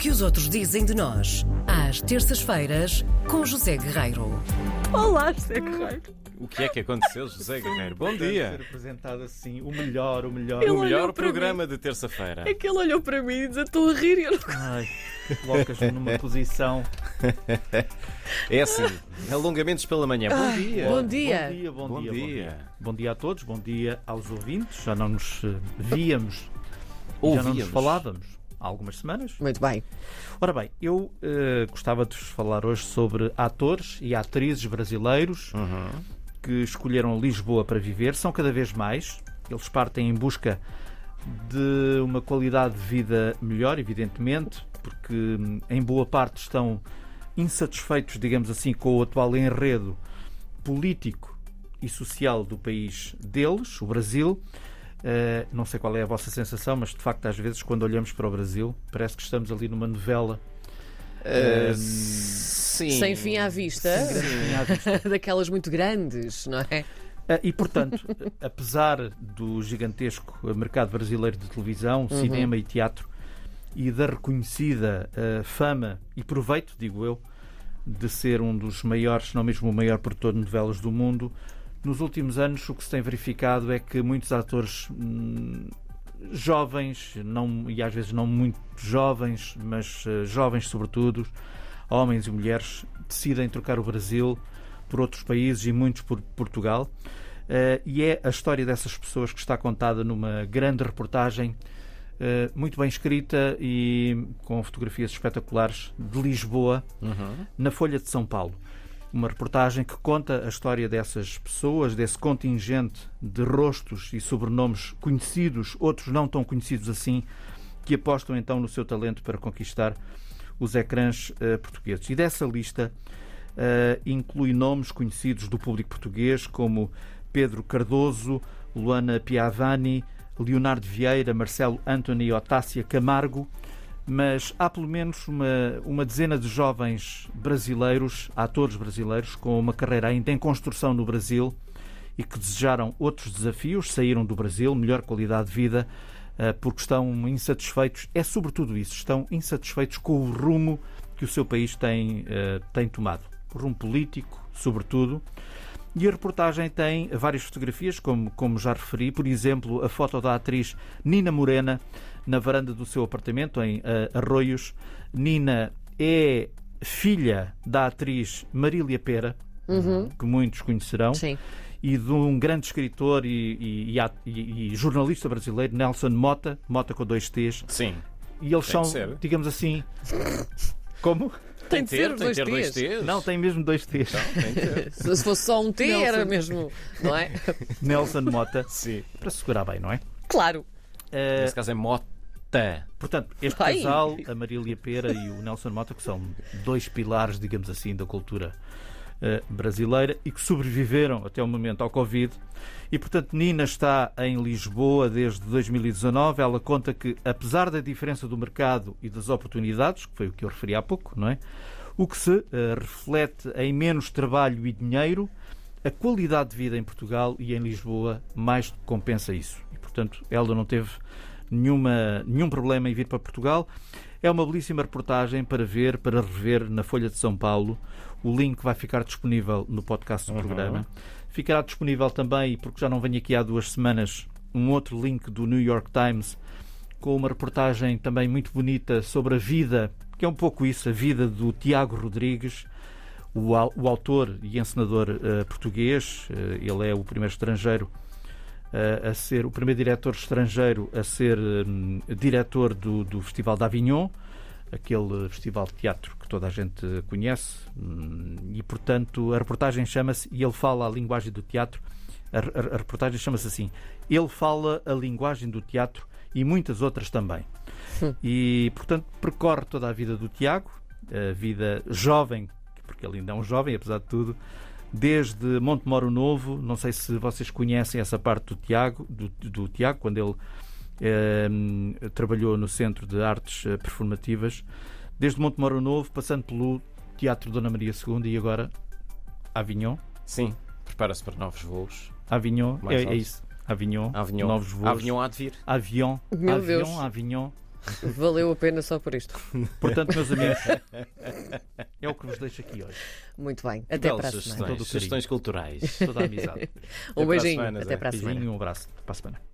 que os outros dizem de nós, às terças-feiras, com José Guerreiro. Olá, José Guerreiro. O que é que aconteceu, José Guerreiro? Bom Ser dia! apresentado assim, o melhor, o melhor. Ele O melhor programa de terça-feira. É que ele olhou para mim e disse: Estou a rir e eu não Ai, colocas-me numa posição. É assim, alongamentos pela manhã. Bom dia! Bom dia. Bom dia, bom, Bom dia, bom dia. dia. Bom dia a todos, bom dia aos ouvintes. Já não nos eh, víamos, já não nos Ouvíamos. falávamos há algumas semanas. Muito bem. Ora bem, eu eh, gostava de vos falar hoje sobre atores e atrizes brasileiros Uhum. que escolheram Lisboa para viver. São cada vez mais. Eles partem em busca de uma qualidade de vida melhor, evidentemente, porque hum, em boa parte estão insatisfeitos, digamos assim, com o atual enredo político e social do país deles, o Brasil. Eh, não sei qual é a vossa sensação, mas de facto, às vezes, quando olhamos para o Brasil, parece que estamos ali numa novela. Uh, sim. Sem fim à vista, Grande à vista. daquelas muito grandes, não é? Ah, E, portanto, apesar do gigantesco mercado brasileiro de televisão, cinema e teatro e da reconhecida fama e proveito, digo eu, de ser um dos maiores, se não mesmo o maior produtor de novelas do mundo, nos últimos anos o que se tem verificado é que muitos atores hum, jovens, não, e às vezes não muito jovens, mas ah, jovens sobretudo, homens e mulheres, decidem trocar o Brasil por outros países e muitos por Portugal. Eh, e é a história dessas pessoas que está contada numa grande reportagem, eh, muito bem escrita e com fotografias espetaculares de Lisboa, Uhum. na Folha de São Paulo. Uma reportagem que conta a história dessas pessoas, desse contingente de rostos e sobrenomes conhecidos, outros não tão conhecidos assim, que apostam então no seu talento para conquistar os ecrãs eh, portugueses. E dessa lista eh, inclui nomes conhecidos do público português como Pedro Cardoso, Luana Piavani, Leonardo Vieira, Marcelo Anthony e Otácia Camargo, mas há pelo menos uma, uma dezena de jovens brasileiros, atores brasileiros, com uma carreira ainda em construção no Brasil e que desejaram outros desafios, saíram do Brasil, melhor qualidade de vida, eh, porque estão insatisfeitos. É sobretudo isso, estão insatisfeitos com o rumo que o seu país tem, eh, tem tomado. O rumo político, sobretudo. E a reportagem tem várias fotografias, como, como já referi. Por exemplo, a foto da atriz Nina Morena na varanda do seu apartamento em eh, Arroios. Nina é filha da atriz Marília Pera, que muitos conhecerão Sim. e de um grande escritor e, e- e e- jornalista brasileiro, Nelson Mota, Mota com dois T's, Sim. e eles Tem são, digamos assim, como? Tem de ser dois que ter dois T's. T's. Não, tem mesmo dois T's. Ter. Se se fosse só um T, Nelson. era mesmo. Não é? Nelson Mota, Sim. para segurar bem, não é? Claro. Eh, Nesse caso é Mota. portanto, este Ai. casal, a Marília Pera e o Nelson Mota, que são dois pilares, digamos assim, da cultura brasileira e que sobreviveram até o momento ao Covid. E, portanto, Nina está em Lisboa desde 2019. Ela conta que, apesar da diferença do mercado e das oportunidades, que foi o que eu referi há pouco, não é? O que se eh, reflete em menos trabalho e dinheiro, a qualidade de vida em Portugal e em Lisboa mais compensa isso. E, portanto, ela não teve nenhuma, nenhum problema em vir para Portugal. É uma belíssima reportagem para ver, para rever na Folha de São Paulo. O link vai ficar disponível no podcast do programa. Ficará disponível também, porque já não venho aqui há duas semanas, um outro link do New York Times com uma reportagem também muito bonita sobre a vida, que é um pouco isso, a vida do Tiago Rodrigues, o, o autor e encenador eh, português. Eh, ele é o primeiro estrangeiro a ser, o primeiro diretor estrangeiro a ser hum, diretor do, do Festival de Avignon, aquele festival de teatro que toda a gente conhece. Hum, E, portanto, a reportagem chama-se, e ele fala a linguagem do teatro, a, a- a reportagem chama-se assim: Ele fala a linguagem do teatro e muitas outras também. E, portanto, percorre toda a vida do Tiago, a vida jovem, porque ele ainda é um jovem, apesar de tudo, desde Montemoro Novo. Não sei se vocês conhecem essa parte do Tiago, do, do Tiago quando ele eh, trabalhou no Centro de Artes eh, Performativas, desde Montemoro Novo, passando pelo Teatro Dona Maria II e agora Avignon. Sim. Prepara-se para novos voos. Avignon, é, é isso. Avignon, Avignon. novos voos. Avignon há de vir. Avião, Meu Deus. Avignon. Valeu a pena só por isto. Portanto, meus amigos, é o que vos deixo aqui hoje. Muito bem. Até Belas para a semana. sugestões, culturais. Toda a amizade. Um para a beijinho. semana. Até para a semana. Beijinho e um abraço. Para a semana.